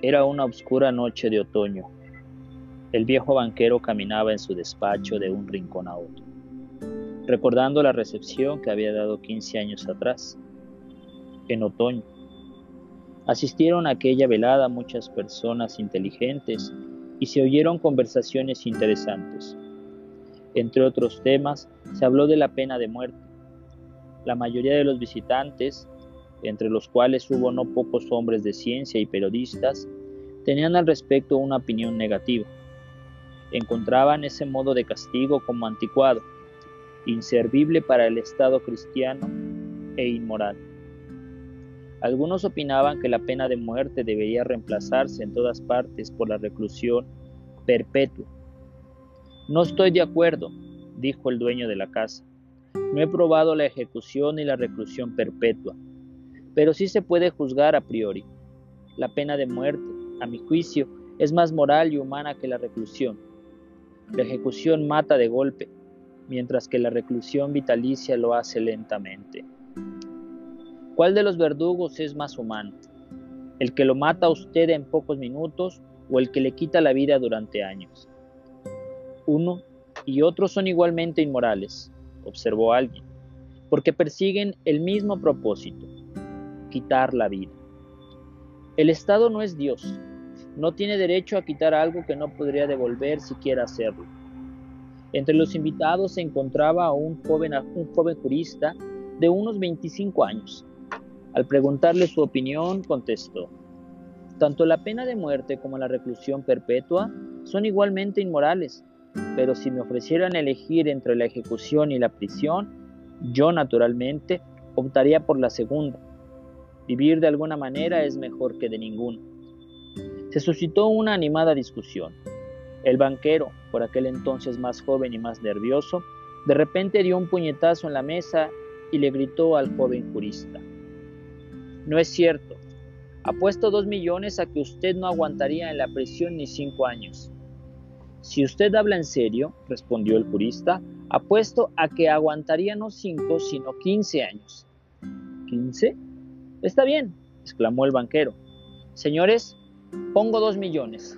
Era una oscura noche de otoño. El viejo banquero caminaba en su despacho de un rincón a otro, recordando la recepción que había dado 15 años atrás, en otoño. Asistieron a aquella velada muchas personas inteligentes y se oyeron conversaciones interesantes. Entre otros temas, se habló de la pena de muerte. La mayoría de los visitantes entre los cuales hubo no pocos hombres de ciencia y periodistas, tenían al respecto una opinión negativa. Encontraban ese modo de castigo como anticuado, inservible para el Estado cristiano e inmoral. Algunos opinaban que la pena de muerte debería reemplazarse en todas partes por la reclusión perpetua. No estoy de acuerdo, dijo el dueño de la casa. No he probado la ejecución y la reclusión perpetua pero sí se puede juzgar a priori. La pena de muerte, a mi juicio, es más moral y humana que la reclusión. La ejecución mata de golpe, mientras que la reclusión vitalicia lo hace lentamente. ¿Cuál de los verdugos es más humano? ¿El que lo mata a usted en pocos minutos o el que le quita la vida durante años? Uno y otro son igualmente inmorales, observó alguien, porque persiguen el mismo propósito, quitar la vida. El Estado no es Dios, no tiene derecho a quitar algo que no podría devolver si quiere hacerlo. Entre los invitados se encontraba un joven, un joven jurista de unos 25 años. Al preguntarle su opinión, contestó, tanto la pena de muerte como la reclusión perpetua son igualmente inmorales, pero si me ofrecieran elegir entre la ejecución y la prisión, yo naturalmente optaría por la segunda, Vivir de alguna manera es mejor que de ninguna. Se suscitó una animada discusión. El banquero, por aquel entonces más joven y más nervioso, de repente dio un puñetazo en la mesa y le gritó al joven jurista. No es cierto. Apuesto dos millones a que usted no aguantaría en la prisión ni cinco años. Si usted habla en serio, respondió el jurista, apuesto a que aguantaría no cinco, sino quince años. ¿Quince? Está bien, exclamó el banquero. Señores, pongo dos millones.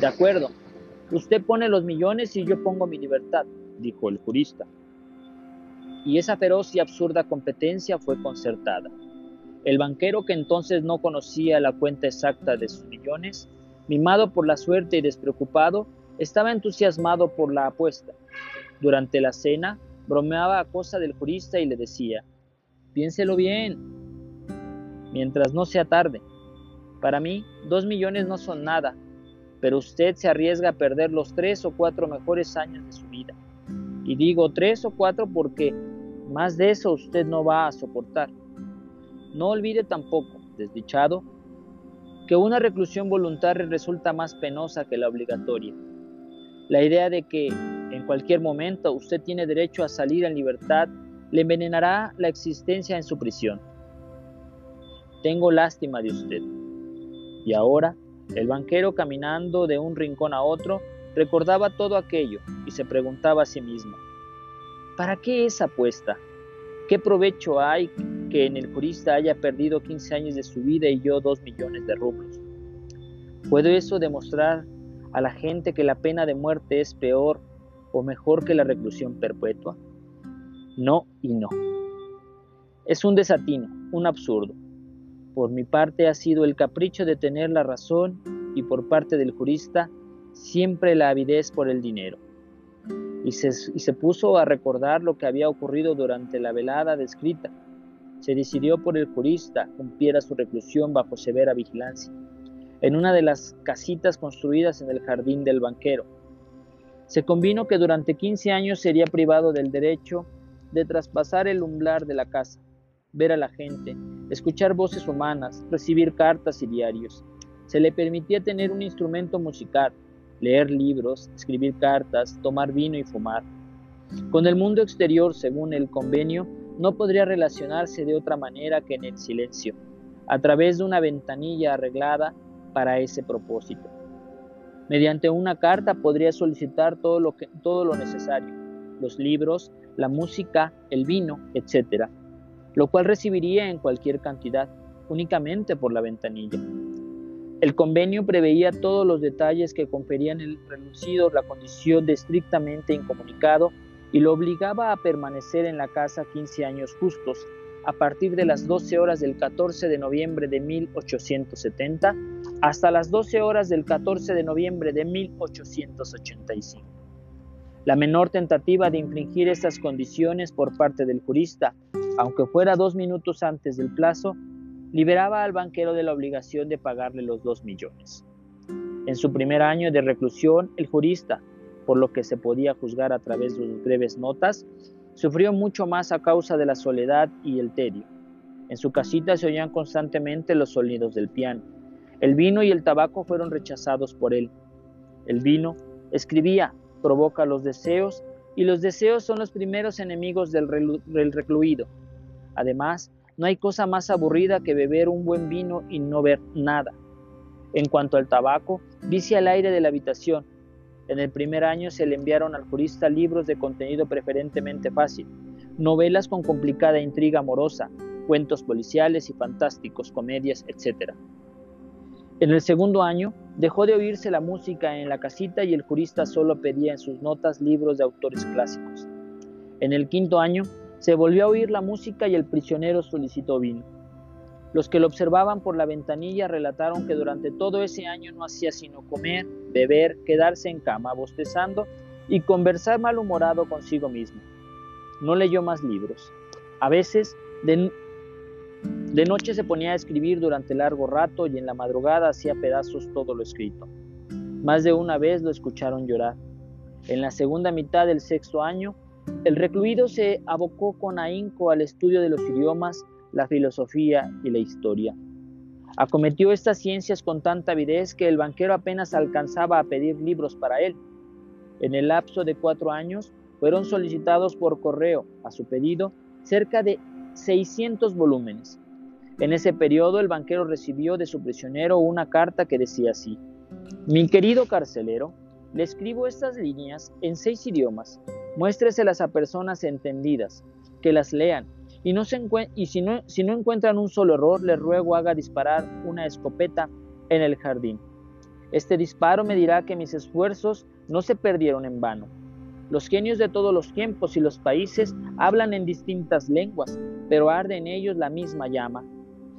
De acuerdo, usted pone los millones y yo pongo mi libertad, dijo el jurista. Y esa feroz y absurda competencia fue concertada. El banquero, que entonces no conocía la cuenta exacta de sus millones, mimado por la suerte y despreocupado, estaba entusiasmado por la apuesta. Durante la cena, bromeaba a cosa del jurista y le decía, piénselo bien, mientras no sea tarde. Para mí, dos millones no son nada, pero usted se arriesga a perder los tres o cuatro mejores años de su vida. Y digo tres o cuatro porque más de eso usted no va a soportar. No olvide tampoco, desdichado, que una reclusión voluntaria resulta más penosa que la obligatoria. La idea de que en cualquier momento usted tiene derecho a salir en libertad le envenenará la existencia en su prisión. Tengo lástima de usted. Y ahora, el banquero caminando de un rincón a otro, recordaba todo aquello y se preguntaba a sí mismo, ¿para qué esa apuesta? ¿Qué provecho hay que en el jurista haya perdido 15 años de su vida y yo 2 millones de rublos? ¿Puede eso demostrar a la gente que la pena de muerte es peor o mejor que la reclusión perpetua? No y no. Es un desatino, un absurdo. Por mi parte ha sido el capricho de tener la razón y por parte del jurista siempre la avidez por el dinero. Y se, y se puso a recordar lo que había ocurrido durante la velada descrita. Se decidió por el jurista cumpliera su reclusión bajo severa vigilancia, en una de las casitas construidas en el jardín del banquero. Se convino que durante 15 años sería privado del derecho de traspasar el umbral de la casa, ver a la gente, escuchar voces humanas, recibir cartas y diarios. Se le permitía tener un instrumento musical, leer libros, escribir cartas, tomar vino y fumar. Con el mundo exterior, según el convenio, no podría relacionarse de otra manera que en el silencio, a través de una ventanilla arreglada para ese propósito. Mediante una carta podría solicitar todo lo, necesario, los libros, la música, el vino, etc lo cual recibiría en cualquier cantidad, únicamente por la ventanilla. El convenio preveía todos los detalles que conferían el relucido la condición de estrictamente incomunicado y lo obligaba a permanecer en la casa 15 años justos, a partir de las 12 horas del 14 de noviembre de 1870 hasta las 12 horas del 14 de noviembre de 1885. La menor tentativa de infringir estas condiciones por parte del jurista, aunque fuera dos minutos antes del plazo, liberaba al banquero de la obligación de pagarle los dos millones. En su primer año de reclusión, el jurista, por lo que se podía juzgar a través de sus breves notas, sufrió mucho más a causa de la soledad y el tedio. En su casita se oían constantemente los sonidos del piano. El vino y el tabaco fueron rechazados por él. El vino, escribía, provoca los deseos y los deseos son los primeros enemigos del, recluido. Además, no hay cosa más aburrida que beber un buen vino y no ver nada. En cuanto al tabaco, vicia el aire de la habitación. En el primer año se le enviaron al jurista libros de contenido preferentemente fácil, novelas con complicada intriga amorosa, cuentos policiales y fantásticos, comedias, etc. En el segundo año dejó de oírse la música en la casita y el jurista solo pedía en sus notas libros de autores clásicos. En el quinto año se volvió a oír la música y el prisionero solicitó vino. Los que lo observaban por la ventanilla relataron que durante todo ese año no hacía sino comer, beber, quedarse en cama, bostezando y conversar malhumorado consigo mismo. No leyó más libros. A veces, de, de noche se ponía a escribir durante largo rato y en la madrugada hacía pedazos todo lo escrito. Más de una vez lo escucharon llorar. En la segunda mitad del sexto año, el recluido se abocó con ahínco al estudio de los idiomas, la filosofía y la historia. Acometió estas ciencias con tanta avidez que el banquero apenas alcanzaba a pedir libros para él. En el lapso de cuatro años fueron solicitados por correo, a su pedido, cerca de 600 volúmenes. En ese periodo el banquero recibió de su prisionero una carta que decía así, Mi querido carcelero, le escribo estas líneas en seis idiomas, Muéstreselas a personas entendidas, que las lean, y, no se y si, no, si no encuentran un solo error, les ruego haga disparar una escopeta en el jardín. Este disparo me dirá que mis esfuerzos no se perdieron en vano. Los genios de todos los tiempos y los países hablan en distintas lenguas, pero arde en ellos la misma llama.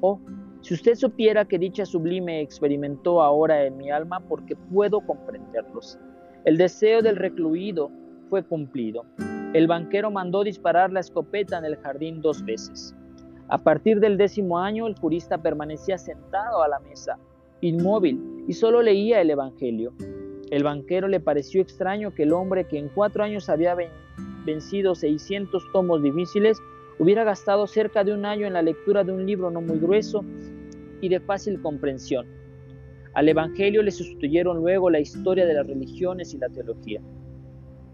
Oh, si usted supiera que dicha sublime experimentó ahora en mi alma porque puedo comprenderlos. El deseo del recluido fue cumplido. El banquero mandó disparar la escopeta en el jardín dos veces. A partir del décimo año el jurista permanecía sentado a la mesa, inmóvil, y solo leía el Evangelio. El banquero le pareció extraño que el hombre que en cuatro años había vencido 600 tomos difíciles hubiera gastado cerca de un año en la lectura de un libro no muy grueso y de fácil comprensión. Al Evangelio le sustituyeron luego la historia de las religiones y la teología.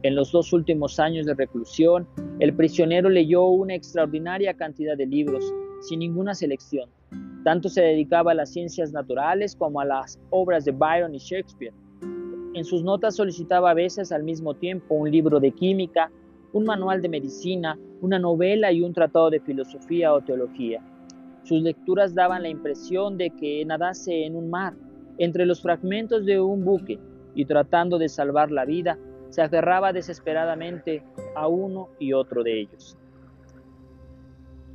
En los dos últimos años de reclusión, el prisionero leyó una extraordinaria cantidad de libros, sin ninguna selección. Tanto se dedicaba a las ciencias naturales como a las obras de Byron y Shakespeare. En sus notas solicitaba a veces al mismo tiempo un libro de química, un manual de medicina, una novela y un tratado de filosofía o teología. Sus lecturas daban la impresión de que nadase en un mar, entre los fragmentos de un buque, y tratando de salvar la vida, se aferraba desesperadamente a uno y otro de ellos.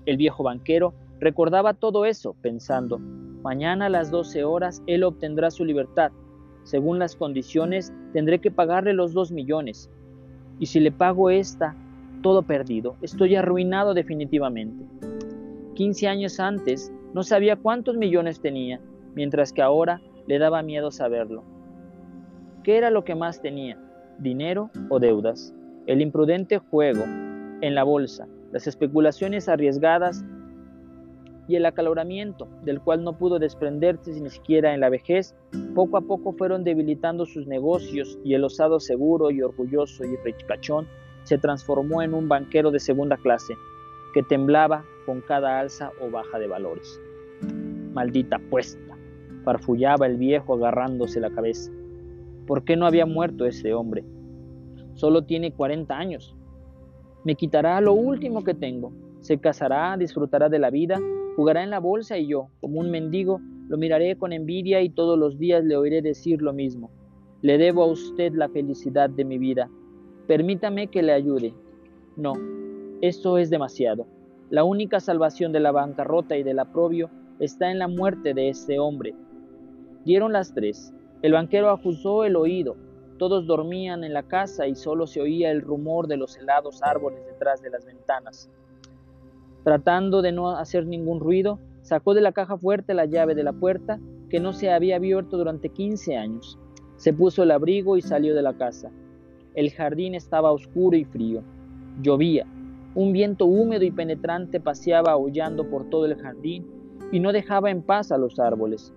El viejo banquero recordaba todo eso, pensando, mañana a las 12 horas él obtendrá su libertad. Según las condiciones, tendré que pagarle los dos millones. Y si le pago esta, todo perdido, estoy arruinado definitivamente. 15 años antes no sabía cuántos millones tenía, mientras que ahora le daba miedo saberlo. ¿Qué era lo que más tenía? Dinero o deudas, el imprudente juego en la bolsa, las especulaciones arriesgadas y el acaloramiento, del cual no pudo desprenderse ni siquiera en la vejez, poco a poco fueron debilitando sus negocios y el osado seguro y orgulloso y ricachón se transformó en un banquero de segunda clase, que temblaba con cada alza o baja de valores. Maldita puesta, farfullaba el viejo agarrándose la cabeza. ¿Por qué no había muerto ese hombre? Solo tiene 40 años. Me quitará lo último que tengo. Se casará, disfrutará de la vida, jugará en la bolsa y yo, como un mendigo, lo miraré con envidia y todos los días le oiré decir lo mismo. Le debo a usted la felicidad de mi vida. Permítame que le ayude. No, esto es demasiado. La única salvación de la bancarrota y del aprobio está en la muerte de este hombre. Dieron las tres. El banquero ajustó el oído. Todos dormían en la casa y solo se oía el rumor de los helados árboles detrás de las ventanas. Tratando de no hacer ningún ruido, sacó de la caja fuerte la llave de la puerta que no se había abierto durante 15 años. Se puso el abrigo y salió de la casa. El jardín estaba oscuro y frío. Llovía. Un viento húmedo y penetrante paseaba aullando por todo el jardín y no dejaba en paz a los árboles.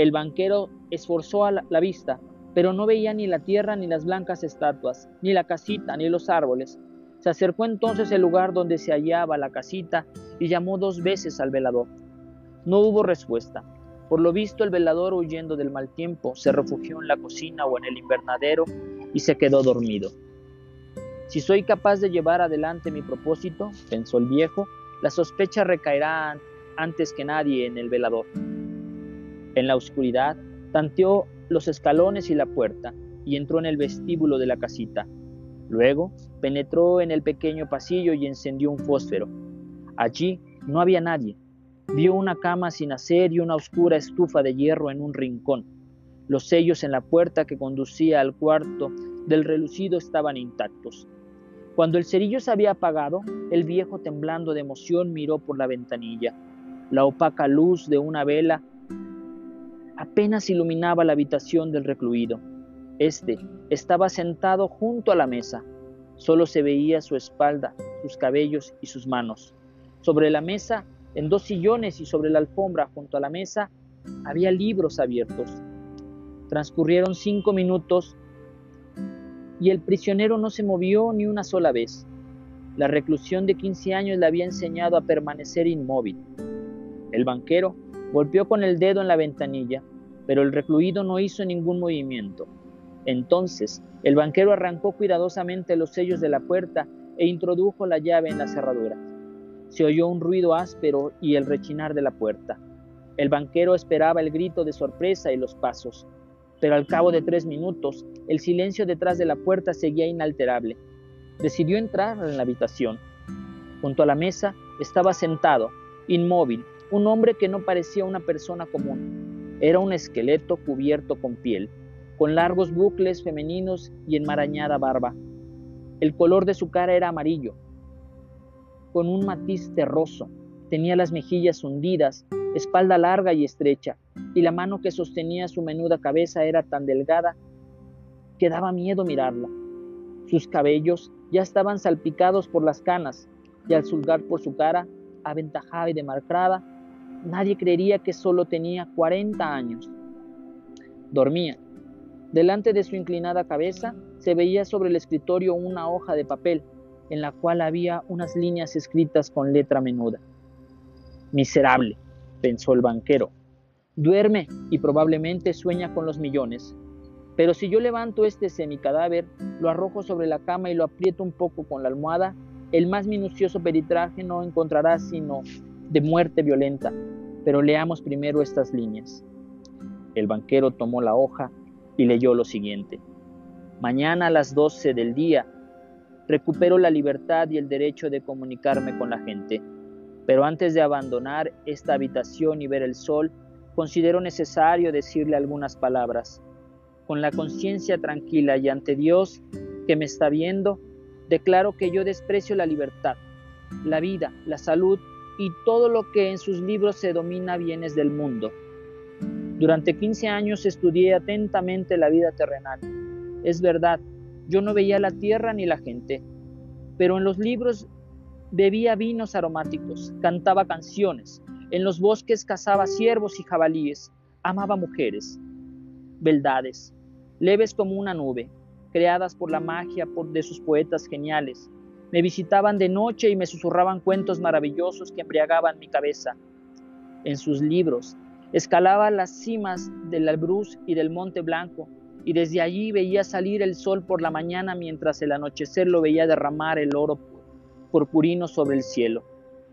El banquero esforzó a la vista, pero no veía ni la tierra ni las blancas estatuas, ni la casita ni los árboles. Se acercó entonces al lugar donde se hallaba la casita y llamó dos veces al velador. No hubo respuesta. Por lo visto, el velador, huyendo del mal tiempo, se refugió en la cocina o en el invernadero y se quedó dormido. Si soy capaz de llevar adelante mi propósito, pensó el viejo, la sospecha recaerá antes que nadie en el velador. En la oscuridad, tanteó los escalones y la puerta y entró en el vestíbulo de la casita. Luego penetró en el pequeño pasillo y encendió un fósforo. Allí no había nadie. Vio una cama sin hacer y una oscura estufa de hierro en un rincón. Los sellos en la puerta que conducía al cuarto del relucido estaban intactos. Cuando el cerillo se había apagado, el viejo temblando de emoción miró por la ventanilla. La opaca luz de una vela apenas iluminaba la habitación del recluido. Este estaba sentado junto a la mesa. Solo se veía su espalda, sus cabellos y sus manos. Sobre la mesa en dos sillones y sobre la alfombra junto a la mesa había libros abiertos. Transcurrieron cinco minutos y el prisionero no se movió ni una sola vez. La reclusión de 15 años le había enseñado a permanecer inmóvil. El banquero golpeó con el dedo en la ventanilla, pero el recluido no hizo ningún movimiento. Entonces el banquero arrancó cuidadosamente los sellos de la puerta e introdujo la llave en la cerradura. Se oyó un ruido áspero y el rechinar de la puerta. El banquero esperaba el grito de sorpresa y los pasos, pero al cabo de tres minutos el silencio detrás de la puerta seguía inalterable. Decidió entrar en la habitación. Junto a la mesa estaba sentado, inmóvil, un hombre que no parecía una persona común. Era un esqueleto cubierto con piel, con largos bucles femeninos y enmarañada barba. El color de su cara era amarillo, con un matiz terroso. Tenía las mejillas hundidas, espalda larga y estrecha, y la mano que sostenía su menuda cabeza era tan delgada que daba miedo mirarla. Sus cabellos ya estaban salpicados por las canas, y al sulgar por su cara, aventajada y demarcada, nadie creería que solo tenía 40 años. Dormía. Delante de su inclinada cabeza se veía sobre el escritorio una hoja de papel en la cual había unas líneas escritas con letra menuda. Miserable, pensó el banquero. Duerme y probablemente sueña con los millones. Pero si yo levanto este semicadáver, lo arrojo sobre la cama y lo aprieto un poco con la almohada, el más minucioso peritraje no encontrará sino de muerte violenta. Pero leamos primero estas líneas. El banquero tomó la hoja y leyó lo siguiente. Mañana a las doce del día recupero la libertad y el derecho de comunicarme con la gente. Pero antes de abandonar esta habitación y ver el sol, considero necesario decirle algunas palabras. Con la conciencia tranquila y ante Dios que me está viendo, declaro que yo desprecio la libertad, la vida, la salud y todo lo que en sus libros se domina bienes del mundo. Durante 15 años estudié atentamente la vida terrenal. Es verdad, yo no veía la tierra ni la gente, pero en los libros bebía vinos aromáticos, cantaba canciones, en los bosques cazaba ciervos y jabalíes, amaba mujeres, beldades, leves como una nube, creadas por la magia de sus poetas geniales. Me visitaban de noche y me susurraban cuentos maravillosos que embriagaban mi cabeza. En sus libros escalaba las cimas del Albruz y del Monte Blanco y desde allí veía salir el sol por la mañana mientras el anochecer lo veía derramar el oro purpurino sobre el cielo.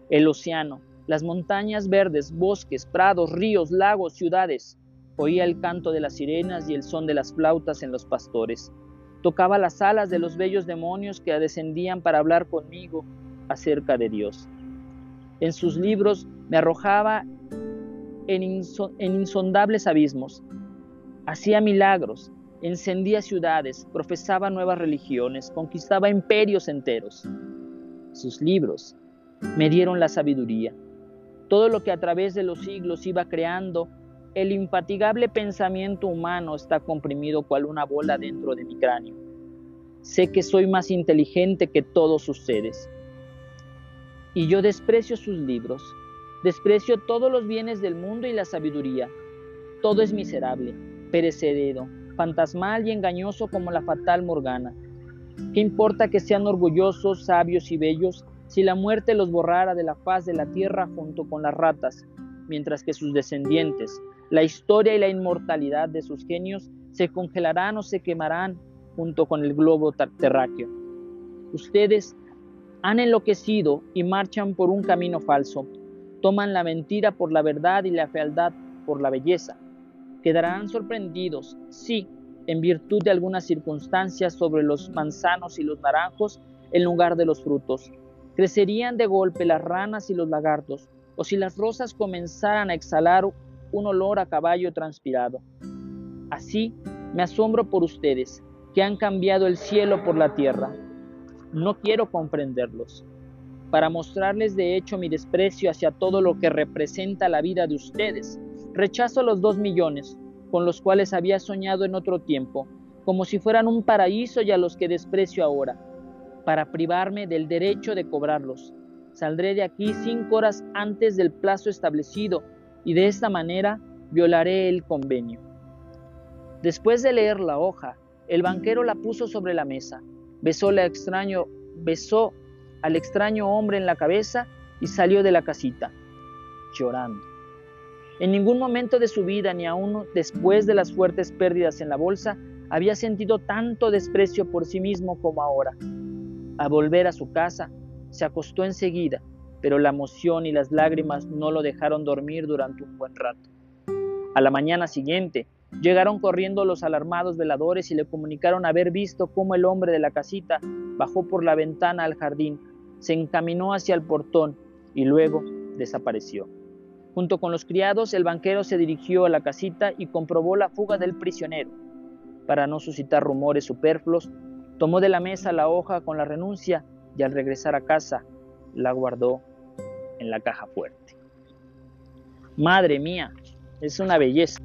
El océano, las montañas verdes, bosques, prados, ríos, lagos, ciudades. Oía el canto de las sirenas y el son de las flautas en los pastores. Tocaba las alas de los bellos demonios que descendían para hablar conmigo acerca de Dios. En sus libros me arrojaba en, insondables abismos. Hacía milagros, encendía ciudades, profesaba nuevas religiones, conquistaba imperios enteros. Sus libros me dieron la sabiduría. Todo lo que a través de los siglos iba creando, el infatigable pensamiento humano está comprimido cual una bola dentro de mi cráneo. Sé que soy más inteligente que todos ustedes. Y yo desprecio sus libros, desprecio todos los bienes del mundo y la sabiduría. Todo es miserable, perecedero, fantasmal y engañoso como la fatal Morgana. ¿Qué importa que sean orgullosos, sabios y bellos si la muerte los borrara de la faz de la tierra junto con las ratas, mientras que sus descendientes, la historia y la inmortalidad de sus genios se congelarán o se quemarán junto con el globo terráqueo? Ustedes han enloquecido y marchan por un camino falso. Toman la mentira por la verdad y la fealdad por la belleza. Quedarán sorprendidos, sí, en virtud de algunas circunstancias sobre los manzanos y los naranjos en lugar de los frutos. Crecerían de golpe las ranas y los lagartos, o si las rosas comenzaran a exhalar un olor a caballo transpirado. Así me asombro por ustedes, que han cambiado el cielo por la tierra. No quiero comprenderlos. Para mostrarles de hecho mi desprecio hacia todo lo que representa la vida de ustedes, rechazo los dos millones, con los cuales había soñado en otro tiempo, como si fueran un paraíso y a los que desprecio ahora, para privarme del derecho de cobrarlos. Saldré de aquí cinco horas antes del plazo establecido y de esta manera violaré el convenio. Después de leer la hoja, el banquero la puso sobre la mesa, besó, extraño, besó al extraño hombre en la cabeza y salió de la casita, llorando. En ningún momento de su vida, ni aún después de las fuertes pérdidas en la bolsa, había sentido tanto desprecio por sí mismo como ahora. Al volver a su casa, se acostó enseguida, pero la emoción y las lágrimas no lo dejaron dormir durante un buen rato. A la mañana siguiente, llegaron corriendo los alarmados veladores y le comunicaron haber visto cómo el hombre de la casita bajó por la ventana al jardín, se encaminó hacia el portón y luego desapareció. Junto con los criados, el banquero se dirigió a la casita y comprobó la fuga del prisionero. Para no suscitar rumores superfluos, tomó de la mesa la hoja con la renuncia y al regresar a casa la guardó en la caja fuerte. Madre mía, es una belleza.